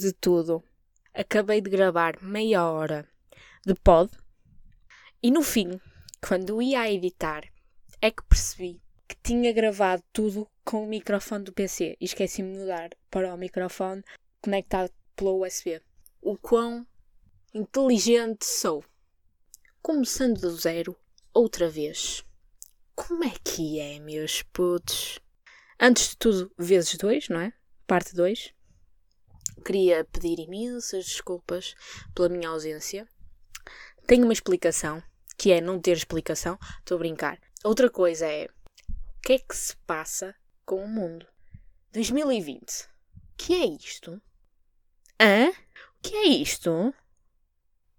De tudo, acabei de gravar meia hora de pod e no fim, quando ia a editar, é que percebi que tinha gravado tudo com o microfone do PC e esqueci-me de mudar para o microfone conectado pela USB. O quão inteligente sou! Começando do zero, outra vez. Como é que é, meus putos? Antes de tudo, vezes dois, não é? Parte 2. Queria pedir imensas desculpas pela minha ausência. Tenho uma explicação, que é não ter explicação. Estou a brincar. Outra coisa é o que é que se passa com o mundo? 2020. O que é isto? Hã? O que é isto?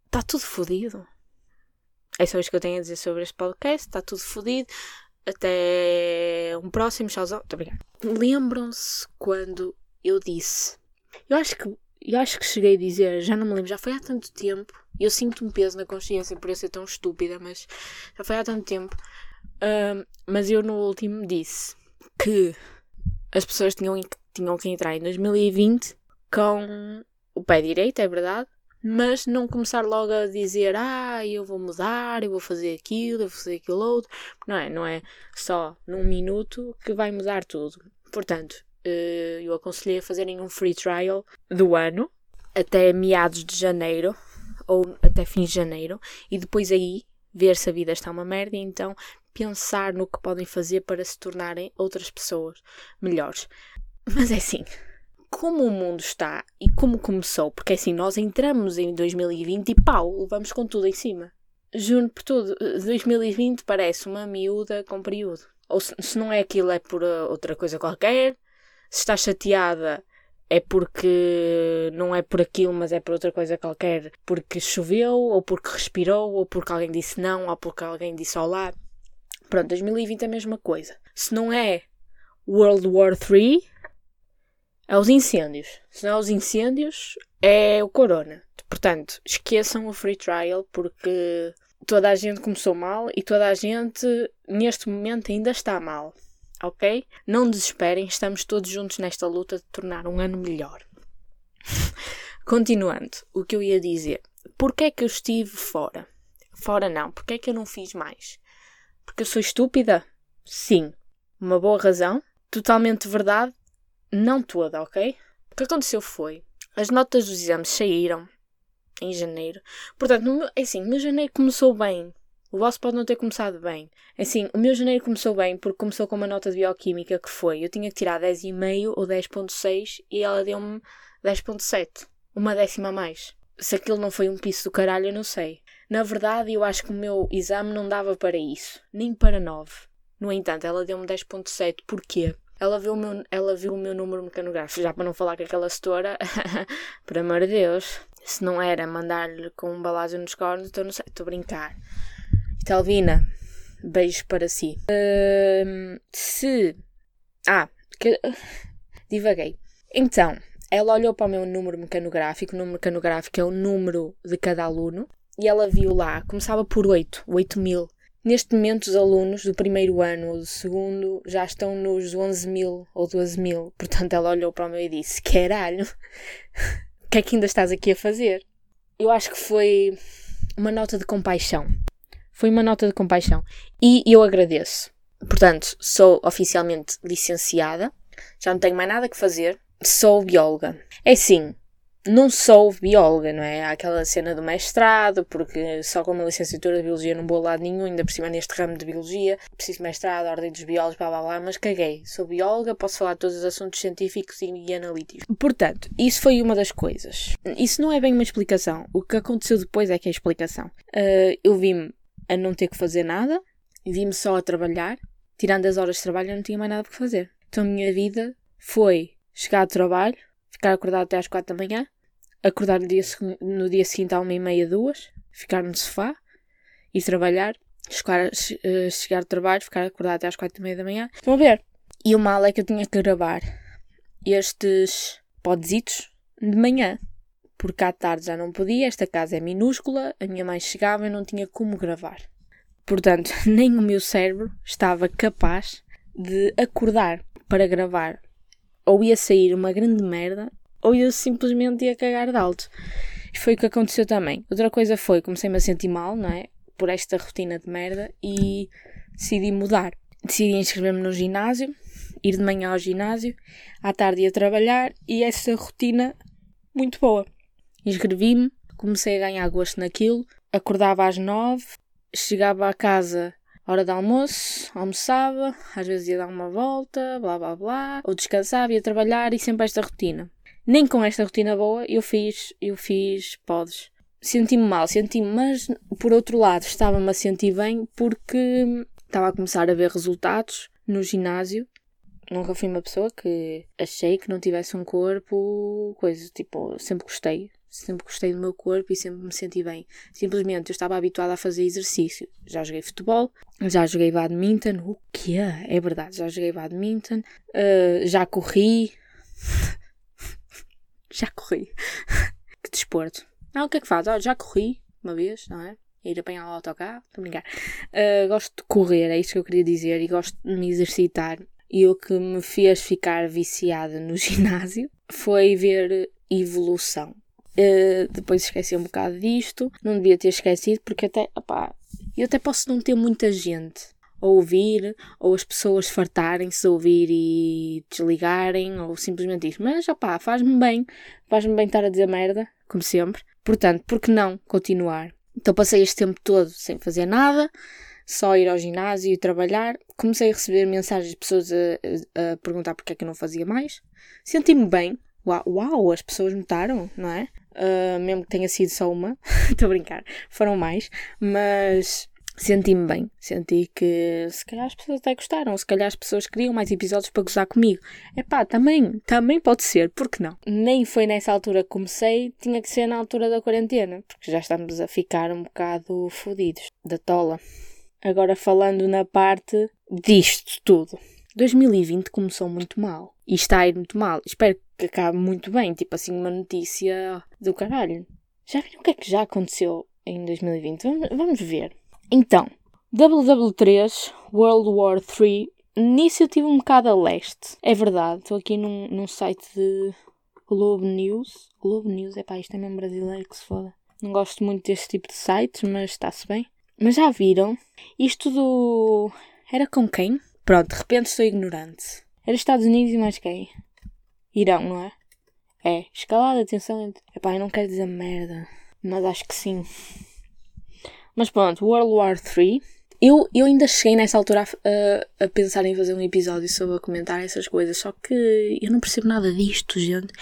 Está tudo fodido. É só isto que eu tenho a dizer sobre este podcast. Está tudo fodido. Até um próximo. Tchauzão. Muito obrigada. Lembram-se quando eu disse. Eu acho que. Eu acho que cheguei a dizer, já não me lembro, já foi há tanto tempo. Eu sinto um peso na consciência por eu ser tão estúpida, mas já foi há tanto tempo. Uh, mas eu no último disse que as pessoas tinham, tinham que entrar em 2020 com o pé direito, é verdade, mas não começar logo a dizer ah, eu vou mudar, eu vou fazer aquilo, eu vou fazer aquilo outro. Não é, não é só num minuto que vai mudar tudo. Portanto, eu aconselhei a fazerem um free trial do ano até meados de janeiro ou até fins de janeiro e depois aí ver se a vida está uma merda e então pensar no que podem fazer para se tornarem outras pessoas melhores. Mas é assim, como o mundo está e como começou, porque é assim, nós entramos em 2020 e pau, levamos com tudo em cima. Juro por tudo, 2020 parece uma miúda com período. Ou se, se não é aquilo, é por uh, outra coisa qualquer. Se está chateada, é porque não é por aquilo, mas é por outra coisa qualquer, porque choveu, ou porque respirou, ou porque alguém disse não, ou porque alguém disse olá. Pronto, 2020 é a mesma coisa. Se não é World War III, é os incêndios. Se não é os incêndios, é o corona. Portanto, esqueçam o free trial porque toda a gente começou mal e toda a gente neste momento ainda está mal ok? Não desesperem, estamos todos juntos nesta luta de tornar um ano melhor. Continuando, o que eu ia dizer. Porquê é que eu estive fora? Fora não, porquê é que eu não fiz mais? Porque eu sou estúpida? Sim. Uma boa razão? Totalmente verdade? Não toda, ok? O que aconteceu foi, as notas dos exames saíram em janeiro. Portanto, é assim, meu janeiro começou bem. O vosso pode não ter começado bem. Assim, o meu janeiro começou bem porque começou com uma nota de bioquímica que foi. Eu tinha que tirar 10,5 ou 10,6 e ela deu-me 10,7. Uma décima a mais. Se aquilo não foi um piso do caralho, eu não sei. Na verdade, eu acho que o meu exame não dava para isso. Nem para 9. No entanto, ela deu-me 10,7. Porquê? Ela viu, o meu, ela viu o meu número mecanográfico. Já para não falar com aquela setora, por amor de Deus. Se não era mandar-lhe com um balásio nos cornos, então. Estou a brincar. Talvina, beijos para si. Se. Ah, que... divaguei. Então, ela olhou para o meu número mecanográfico. O número mecanográfico é o número de cada aluno. E ela viu lá, começava por 8, 8 mil. Neste momento, os alunos do primeiro ano ou do segundo já estão nos 11 mil ou 12 mil. Portanto, ela olhou para o meu e disse: Caralho, o que é que ainda estás aqui a fazer? Eu acho que foi uma nota de compaixão. Foi uma nota de compaixão. E eu agradeço. Portanto, sou oficialmente licenciada, já não tenho mais nada que fazer, sou bióloga. É sim, não sou bióloga, não é? Há aquela cena do mestrado, porque só com uma licenciatura de biologia não vou a lado nenhum, ainda por cima neste ramo de biologia, preciso de mestrado, ordem dos biólogos, blá blá blá, mas caguei. Sou bióloga, posso falar de todos os assuntos científicos e analíticos. Portanto, isso foi uma das coisas. Isso não é bem uma explicação. O que aconteceu depois é que é a explicação. Uh, eu vi-me a não ter que fazer nada, vi-me só a trabalhar. Tirando as horas de trabalho, eu não tinha mais nada para fazer. Então a minha vida foi chegar ao trabalho, ficar acordado até às quatro da manhã, acordar no dia, no dia seguinte à uma e meia, duas, ficar no sofá e trabalhar, chegar, eh, chegar ao trabalho, ficar acordado até às quatro e meia da manhã. Estão a ver? E o mal é que eu tinha que gravar estes podzitos de manhã porque à tarde já não podia, esta casa é minúscula, a minha mãe chegava e não tinha como gravar. Portanto, nem o meu cérebro estava capaz de acordar para gravar. Ou ia sair uma grande merda, ou eu simplesmente ia cagar de alto. Foi o que aconteceu também. Outra coisa foi, comecei-me a sentir mal, não é? Por esta rotina de merda e decidi mudar. Decidi inscrever-me no ginásio, ir de manhã ao ginásio, à tarde ia trabalhar e essa rotina muito boa. Inscrevi-me, comecei a ganhar gosto naquilo, acordava às nove, chegava a casa hora de almoço, almoçava, às vezes ia dar uma volta, blá blá blá, ou descansava, ia trabalhar e sempre esta rotina. Nem com esta rotina boa eu fiz, eu fiz podes. Senti-me mal, senti-me, mas por outro lado estava-me a sentir bem porque estava a começar a ver resultados no ginásio. Nunca fui uma pessoa que achei que não tivesse um corpo, coisa, tipo, sempre gostei sempre gostei do meu corpo e sempre me senti bem. Simplesmente eu estava habituada a fazer exercício. Já joguei futebol, já joguei badminton. O que é? É verdade, já joguei badminton, uh, já corri. já corri. que desporto. Ah, o que é que faz? Já corri uma vez, não é? Ir apanhar o autocarro, estou a brincar. Uh, gosto de correr, é isso que eu queria dizer, e gosto de me exercitar. E o que me fez ficar viciada no ginásio foi ver evolução. Uh, depois esqueci um bocado disto. Não devia ter esquecido, porque até, opá, eu até posso não ter muita gente a ouvir, ou as pessoas fartarem-se a ouvir e desligarem, ou simplesmente isso. Mas, opá, faz-me bem. Faz-me bem estar a dizer merda, como sempre. Portanto, por que não continuar? Então passei este tempo todo sem fazer nada, só ir ao ginásio e trabalhar. Comecei a receber mensagens de pessoas a, a perguntar porque é que eu não fazia mais. Senti-me bem. Uau, uau, as pessoas notaram, não é? Uh, mesmo que tenha sido só uma, estou a brincar, foram mais, mas senti-me bem. Senti que se calhar as pessoas até gostaram, se calhar as pessoas queriam mais episódios para gozar comigo. É pá, também, também pode ser, por que não? Nem foi nessa altura que comecei, tinha que ser na altura da quarentena, porque já estamos a ficar um bocado fodidos da tola. Agora falando na parte disto tudo. 2020 começou muito mal. E está a ir muito mal. Espero que acabe muito bem. Tipo assim, uma notícia do caralho. Já viram o que é que já aconteceu em 2020? Vamos, vamos ver. Então, WW3, World War 3. Nisso eu tive um bocado a leste. É verdade. Estou aqui num, num site de Globo News. Globo News, é pá, isto é mesmo brasileiro que se foda. Não gosto muito deste tipo de sites, mas está-se bem. Mas já viram? Isto do. Era com quem? Pronto, de repente estou ignorante. Era Estados Unidos e mais quem? Irão, não é? É, escalada, atenção. Entre... Epá, eu não quero dizer merda, mas acho que sim. Mas pronto, World War III. Eu, eu ainda cheguei nessa altura a, a, pensar em fazer um episódio sobre a comentar essas coisas, só que eu não percebo nada disto, gente.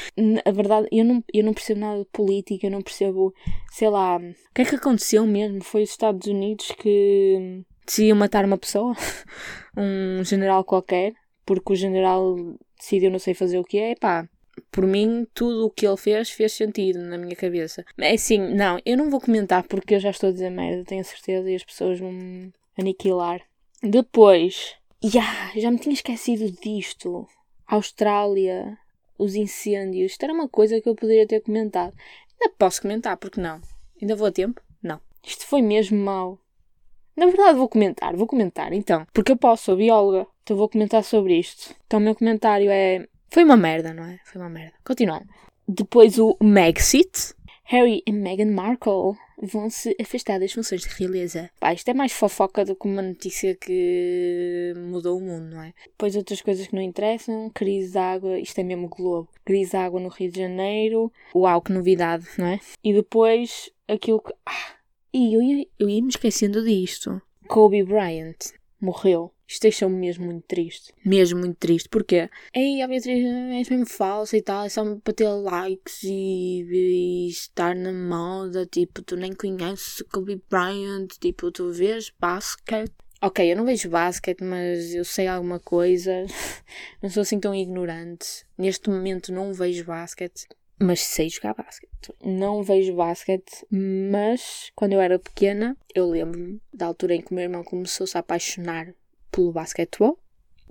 A verdade, eu não, eu não percebo nada de política, eu não percebo, sei lá, o que é que aconteceu mesmo? Foi os Estados Unidos que decidiam matar uma pessoa, um general qualquer, porque o general decidiu não sei fazer o que é, pá, por mim, tudo o que ele fez fez sentido na minha cabeça. É assim, não, eu não vou comentar porque eu já estou a dizer merda, tenho certeza, e as pessoas vão me aniquilar. Depois, yeah, já me tinha esquecido disto. Austrália, os incêndios, isto era uma coisa que eu poderia ter comentado. Ainda posso comentar, porque não? Ainda vou a tempo? Não. Isto foi mesmo mau. Na verdade, vou comentar, vou comentar então. Porque eu posso, sou bióloga, então vou comentar sobre isto. Então, o meu comentário é. Foi uma merda, não é? Foi uma merda. Continuando. Depois o Megxit. Harry e Meghan Markle vão se afastar das funções de realeza. Pá, isto é mais fofoca do que uma notícia que mudou o mundo, não é? Depois outras coisas que não interessam, crise de água, isto é mesmo Globo. Crise de água no Rio de Janeiro, uau, que novidade, não é? E depois aquilo que. Ah, e eu ia, eu ia me esquecendo disto. Kobe Bryant morreu. Isto deixou-me mesmo muito triste. Mesmo muito triste. Porquê? Ei, a Beatriz és mesmo falsa e tal. É só para ter likes e, e, estar na moda. Tipo, tu nem conheces Kobe Bryant. Tipo, tu vês basquete. Ok, eu não vejo basquete, mas eu sei alguma coisa. não sou assim tão ignorante. Neste momento não vejo basquete mas sei jogar basquete. Não vejo basquete, mas quando eu era pequena, eu lembro-me da altura em que o meu irmão começou-se a apaixonar pelo basquetebol.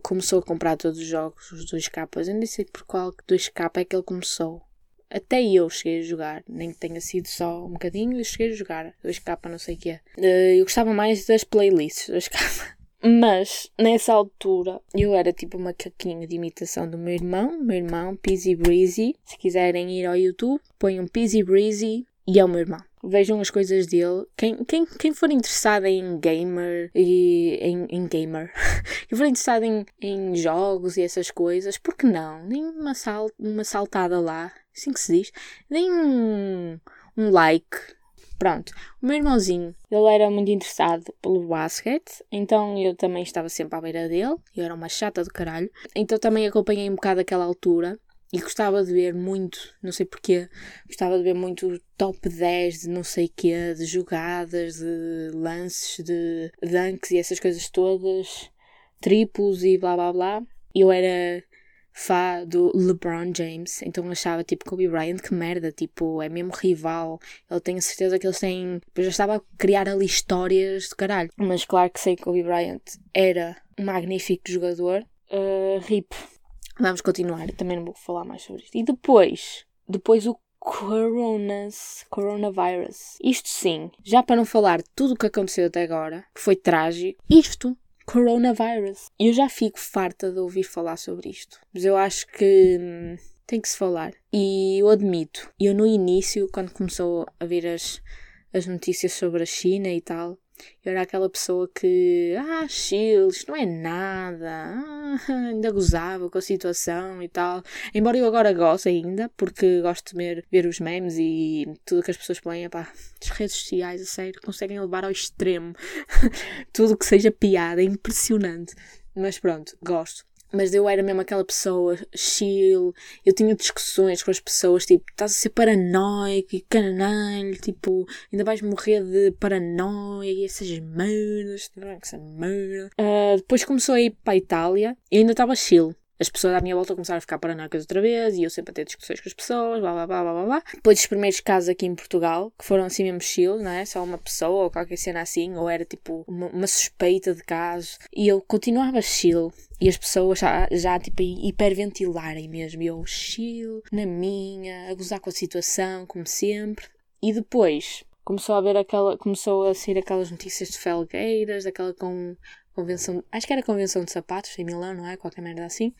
Começou a comprar todos os jogos, os 2K. Eu nem sei por qual 2K é que ele começou. Até eu cheguei a jogar, nem que tenha sido só um bocadinho, eu cheguei a jogar 2K, não sei o que é. Eu gostava mais das playlists 2K. Mas, nessa altura, eu era tipo uma caquinha de imitação do meu irmão, meu irmão, Peasy Breezy. Se quiserem ir ao YouTube, ponham Peasy Breezy e é o meu irmão. Vejam as coisas dele. Quem, quem, quem for interessado em gamer e em, em gamer, quem for interessado em, em jogos e essas coisas, por que não? Nem uma, sal, uma saltada lá, assim que se diz. Nem um, um like Pronto, o meu irmãozinho, ele era muito interessado pelo basquete, então eu também estava sempre à beira dele, eu era uma chata do caralho, então também acompanhei um bocado aquela altura e gostava de ver muito, não sei porquê, gostava de ver muito top 10 de não sei quê, de jogadas, de lances, de dunks e essas coisas todas, triplos e blá blá blá. Eu era fã do LeBron James, então achava tipo Kobe Bryant que merda, tipo, é mesmo rival. Tem a certeza que eles têm. Eu já estava a criar ali histórias de caralho. Mas claro que sei que Kobe Bryant era um magnífico jogador. Uh, RIP. Vamos continuar, também não vou falar mais sobre isto. E depois, depois o Coronas, coronavirus. Isto sim, já para não falar tudo o que aconteceu até agora, que foi trágico, isto coronavirus. Eu já fico farta de ouvir falar sobre isto, mas eu acho que hum, tem que se falar. E eu admito, eu no início, quando começou a vir as, as notícias sobre a China e tal, eu era aquela pessoa que, ah, chill, isto não é nada, ah, ainda gozava com a situação e tal. Embora eu agora goste ainda, porque gosto de ver, ver os memes e tudo que as pessoas põem, pá, as redes sociais, a sério, conseguem levar ao extremo tudo que seja piada, é impressionante. Mas pronto, gosto. Mas eu era mesmo aquela pessoa chill, eu tinha discussões com as pessoas, tipo, estás a ser paranoico e canalho, tipo, ainda vais morrer de paranoia e essas merdas, essa merda. Uh, depois começou a ir para a Itália e ainda estava chill as pessoas à minha volta começaram a ficar paranoicas outra vez e eu sempre a ter discussões com as pessoas, blá blá blá blá blá. Depois dos primeiros casos aqui em Portugal, que foram assim mesmo chill, não é? Só uma pessoa ou qualquer cena assim, ou era tipo uma, uma suspeita de casos. E eu continuava chill. E as pessoas já, já tipo, hiperventilarem mesmo. E eu chill, na minha, a gozar com a situação, como sempre. E depois começou a haver aquela, começou a sair aquelas notícias de felgueiras, aquela com convenção, acho que era convenção de sapatos em Milão, não é? Qualquer merda assim.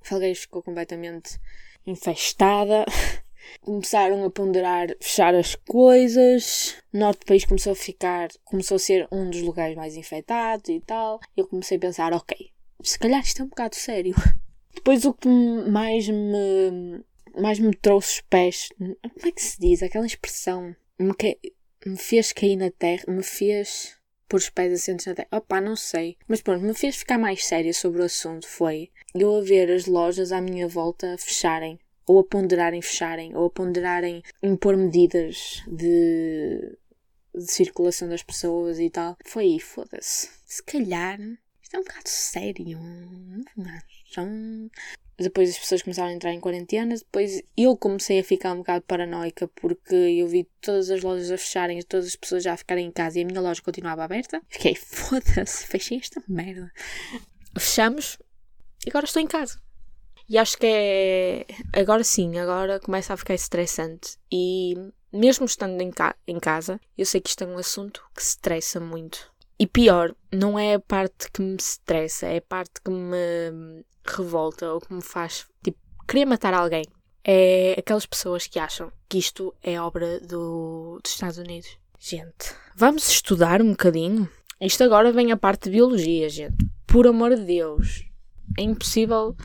Felgueiros ficou completamente infestada. Começaram a ponderar fechar as coisas. O norte do país começou a ficar, começou a ser um dos lugares mais infectados e tal. Eu comecei a pensar, ok, se calhar isto é um bocado sério. Depois o que mais me mais me trouxe os pés, como é que se diz? Aquela expressão me, que, me fez cair na terra, me fez por os pés assentos na terra. Opá, não sei. Mas pronto, me fez ficar mais séria sobre o assunto foi eu a ver as lojas à minha volta fecharem. Ou a ponderarem fecharem. Ou a ponderarem impor medidas de, de circulação das pessoas e tal. Foi aí, foda-se. Se calhar isto é um bocado sério. Não acham? Depois as pessoas começaram a entrar em quarentena. Depois eu comecei a ficar um bocado paranoica porque eu vi todas as lojas a fecharem, todas as pessoas já a ficarem em casa e a minha loja continuava aberta. Fiquei, foda-se, fechei esta merda. Fechamos e agora estou em casa. E acho que é. Agora sim, agora começa a ficar estressante. E mesmo estando em, ca... em casa, eu sei que isto é um assunto que estressa muito. E pior, não é a parte que me estressa, é a parte que me revolta ou que me faz, tipo, querer matar alguém. É aquelas pessoas que acham que isto é obra do, dos Estados Unidos. Gente, vamos estudar um bocadinho? Isto agora vem a parte de biologia, gente. Por amor de Deus. É impossível.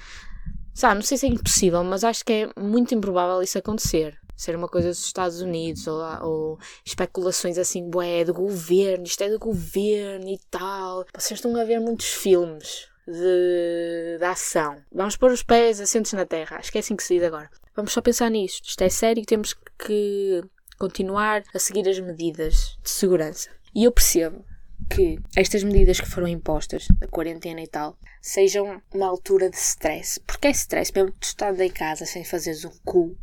Sabe, não sei se é impossível, mas acho que é muito improvável isso acontecer ser uma coisa dos Estados Unidos ou, ou especulações assim, bué, do governo, isto é do governo e tal. Vocês estão a ver muitos filmes de, de ação. Vamos pôr os pés assentos na terra. Acho que é assim que se diz agora. Vamos só pensar nisto. Isto é sério e temos que continuar a seguir as medidas de segurança. E eu percebo que estas medidas que foram impostas, da quarentena e tal, sejam uma altura de stress. Porque é stress, mesmo tu em casa sem fazeres um cu,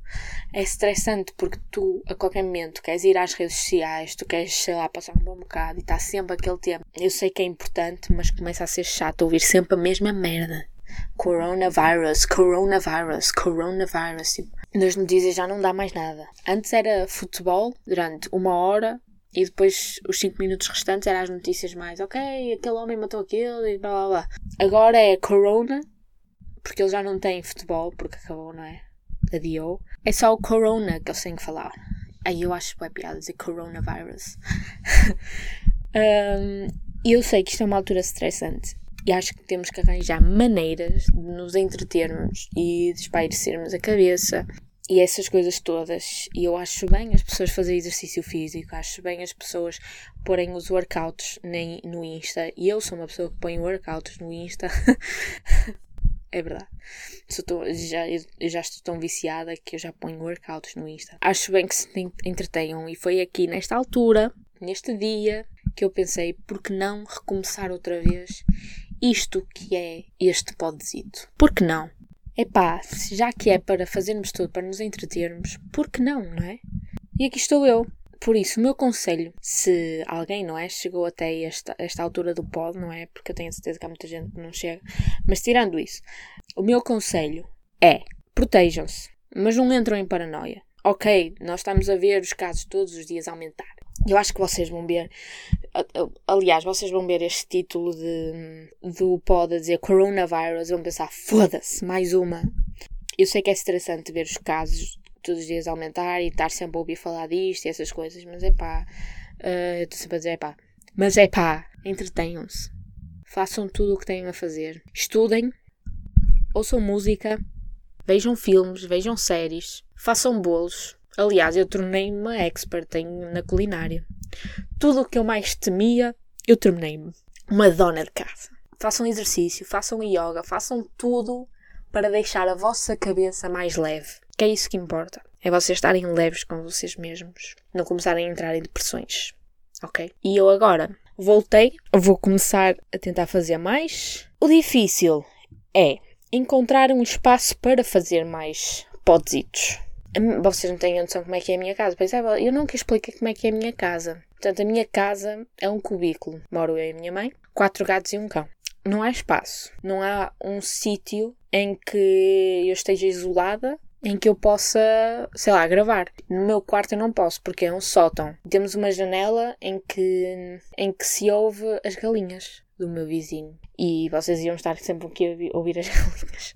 é estressante porque tu, a qualquer momento, queres ir às redes sociais, tu queres, sei lá, passar um bom bocado e está sempre aquele tempo. Eu sei que é importante, mas começa a ser chato ouvir sempre a mesma merda. Coronavirus, coronavirus, coronavirus. Tipo, nas notícias já não dá mais nada. Antes era futebol durante uma hora E depois os 5 minutos restantes eram as notícias mais, ok, aquele homem matou aquele e blá blá blá. Agora é Corona, porque eles já não têm futebol, porque acabou, não é? Adiou. É só o Corona que eles têm que falar. Aí eu acho que é piada dizer Coronavirus. um, eu sei que isto é uma altura estressante e acho que temos que arranjar maneiras de nos entretermos e de espairecermos a cabeça e essas coisas todas. E eu acho bem as pessoas fazerem exercício físico, acho bem as pessoas porem os workouts no Insta. E eu sou uma pessoa que põe workouts no Insta. é verdade. Já, eu já estou tão viciada que eu já ponho workouts no Insta. Acho bem que se entretenham. E foi aqui nesta altura, neste dia, que eu pensei, por que não recomeçar outra vez isto que é este podzito? Por que não? Epá, já que é para fazermos tudo, para nos entretermos, por que não, não é? E aqui estou eu. Por isso, o meu conselho, se alguém, não é, chegou até esta, esta altura do pod, não é? Porque eu tenho certeza que há muita gente que não chega. Mas tirando isso, o meu conselho é protejam-se, mas não entram em paranoia. Ok, nós estamos a ver os casos todos os dias aumentar. Eu acho que vocês vão ver. Aliás, vocês vão ver este título de, do pod a dizer Coronavirus vão pensar: foda-se, mais uma. Eu sei que é estressante ver os casos todos os dias aumentar e estar sempre a ouvir falar disto e essas coisas, mas é pá. Uh, eu estou sempre a dizer: é pá. Mas é pá, entretenham-se. Façam tudo o que têm a fazer. Estudem, ouçam música, vejam filmes, vejam séries, façam bolos Aliás, eu tornei-me uma expert em, na culinária. Tudo o que eu mais temia, eu tornei-me uma dona de casa. Façam exercício, façam yoga, façam tudo para deixar a vossa cabeça mais leve. Que é isso que importa. É vocês estarem leves com vocês mesmos. Não começarem a entrar em depressões. Ok? E eu agora voltei, vou começar a tentar fazer mais. O difícil é encontrar um espaço para fazer mais podzitos. Vocês não têm noção como é que é a minha casa. Pois é, eu nunca expliquei como é que é a minha casa. Portanto, a minha casa é um cubículo. Moro eu e a minha mãe, quatro gatos e um cão. Não há espaço. Não há um sítio em que eu esteja isolada em que eu possa, sei lá, gravar. No meu quarto eu não posso, porque é um sótão. Temos uma janela em que, em que se ouve as galinhas do meu vizinho. E vocês iam estar sempre aqui a ouvir as galinhas.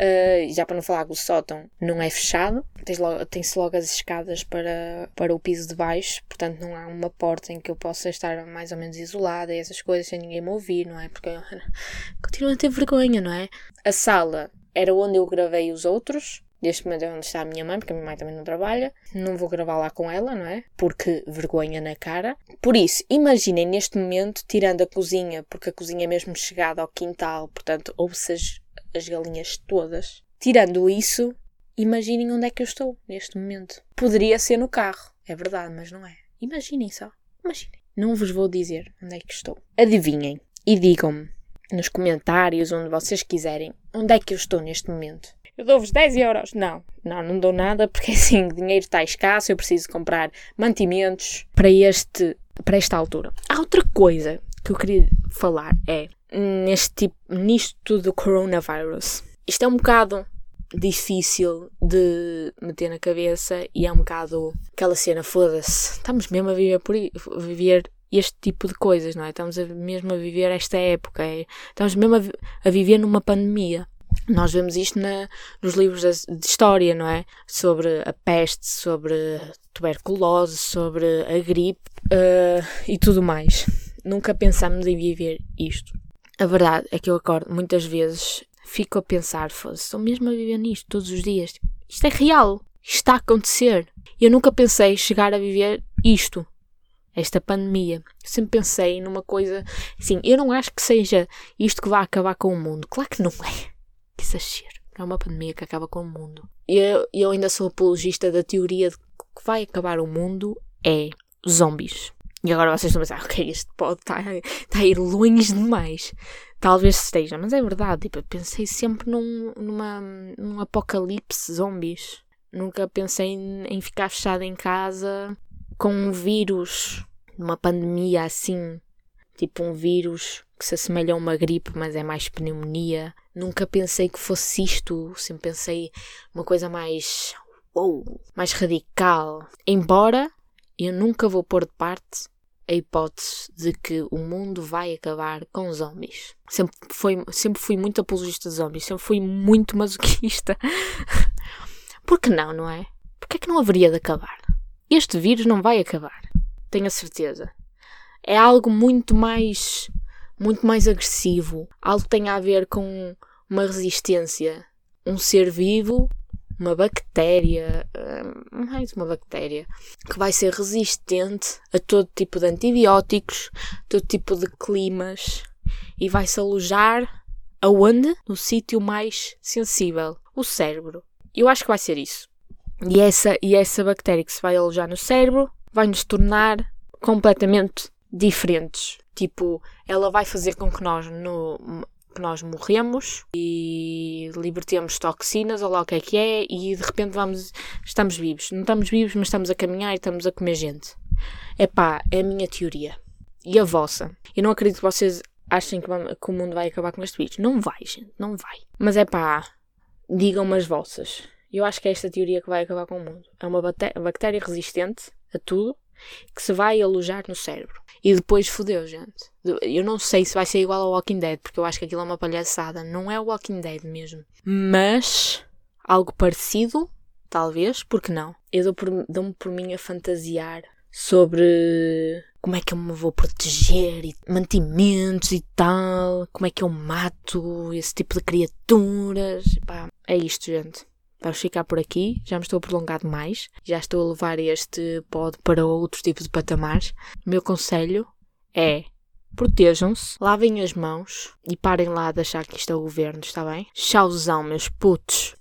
Uh, já para não falar que o sótão não é fechado, tem-se logo, tem logo as escadas para, para o piso de baixo, portanto não há uma porta em que eu possa estar mais ou menos isolada e essas coisas sem ninguém me ouvir, não é? Porque eu continuo a ter vergonha, não é? A sala era onde eu gravei os outros, Neste momento é onde está a minha mãe, porque a minha mãe também não trabalha. Não vou gravar lá com ela, não é? Porque vergonha na cara. Por isso, imaginem neste momento, tirando a cozinha, porque a cozinha é mesmo chegada ao quintal, portanto, ouve-se as, as galinhas todas. Tirando isso, imaginem onde é que eu estou neste momento. Poderia ser no carro, é verdade, mas não é. Imaginem só. Imaginem. Não vos vou dizer onde é que estou. Adivinhem e digam-me nos comentários, onde vocês quiserem, onde é que eu estou neste momento. Eu dou-vos 10 euros. Não, não, não dou nada porque assim, o dinheiro está escasso, eu preciso comprar mantimentos para, este, para esta altura. Há outra coisa que eu queria falar é neste tipo, nisto do coronavirus. Isto é um bocado difícil de meter na cabeça e é um bocado aquela cena, foda-se, estamos mesmo a viver por a viver este tipo de coisas, não é? Estamos a, mesmo a viver esta época, é, estamos mesmo a, a, viver numa pandemia. Nós vemos isto na, nos livros de, história, não é? Sobre a peste, sobre tuberculose, sobre a gripe uh, e tudo mais. Nunca pensamos em viver isto. A verdade é que eu acordo muitas vezes, fico a pensar, estou mesmo a viver nisto todos os dias. Isto é real, isto está a acontecer. Eu nunca pensei chegar a viver isto, esta pandemia. sempre pensei numa coisa assim, eu não acho que seja isto que vai acabar com o mundo. Claro que não é. Que exagero. É uma pandemia que acaba com o mundo. Eu, eu ainda sou apologista da teoria de que vai acabar o mundo é zombies. E agora vocês estão a pensar, ok, este pode estar, tá a ir longe demais. Talvez esteja, mas é verdade. Tipo, pensei sempre num, numa, num apocalipse zombies. Nunca pensei em, em ficar fechada em casa com um vírus, uma pandemia assim. Tipo um vírus que se assemelha a uma gripe, mas é mais pneumonia. Nunca pensei que fosse isto. Sempre pensei uma coisa mais. Uou, mais radical. Embora eu nunca vou pôr de parte a hipótese de que o mundo vai acabar com zombies. Sempre, foi, sempre fui muito apologista de zombies, sempre fui muito masoquista. Por que não, não é? Por que é que não haveria de acabar? Este vírus não vai acabar, tenho a certeza. É algo muito mais, muito mais agressivo, algo que tem a ver com uma resistência, um ser vivo uma bactéria, hum, mais uma bactéria, que vai ser resistente a todo tipo de antibióticos, todo tipo de climas e vai se alojar aonde? No sítio mais sensível, o cérebro. Eu acho que vai ser isso. E essa, e essa bactéria que se vai alojar no cérebro vai nos tornar completamente diferentes. Tipo, ela vai fazer com que nós no, que nós morremos e libertemos toxinas ou lá o que é que é e de repente vamos, estamos vivos. Não estamos vivos, mas estamos a caminhar e estamos a comer gente. É pá, é a minha teoria. E a vossa? Eu não acredito que vocês achem que, o mundo vai acabar com este vírus. Não vai, gente, não vai. Mas é pá, digam-me as vossas. Eu acho que é esta teoria que vai acabar com o mundo. É uma bactéria resistente a tudo que se vai alojar no cérebro. E depois fodeu, gente. Eu não sei se vai ser igual ao Walking Dead, porque eu acho que aquilo é uma palhaçada. Não é o Walking Dead mesmo. Mas algo parecido, talvez, porque não? Eu dou-me por, dou por mim a fantasiar sobre como é que eu me vou proteger e mantimentos e tal, como é que eu mato esse tipo de criaturas. É isto, gente. Vamos ficar por aqui, já me estou a prolongar demais, já estou a levar este pod para outro tipo de patamares. O meu conselho é protejam-se, lavem as mãos e parem lá de achar que isto é o governo, está bem? Chauzão, meus putos!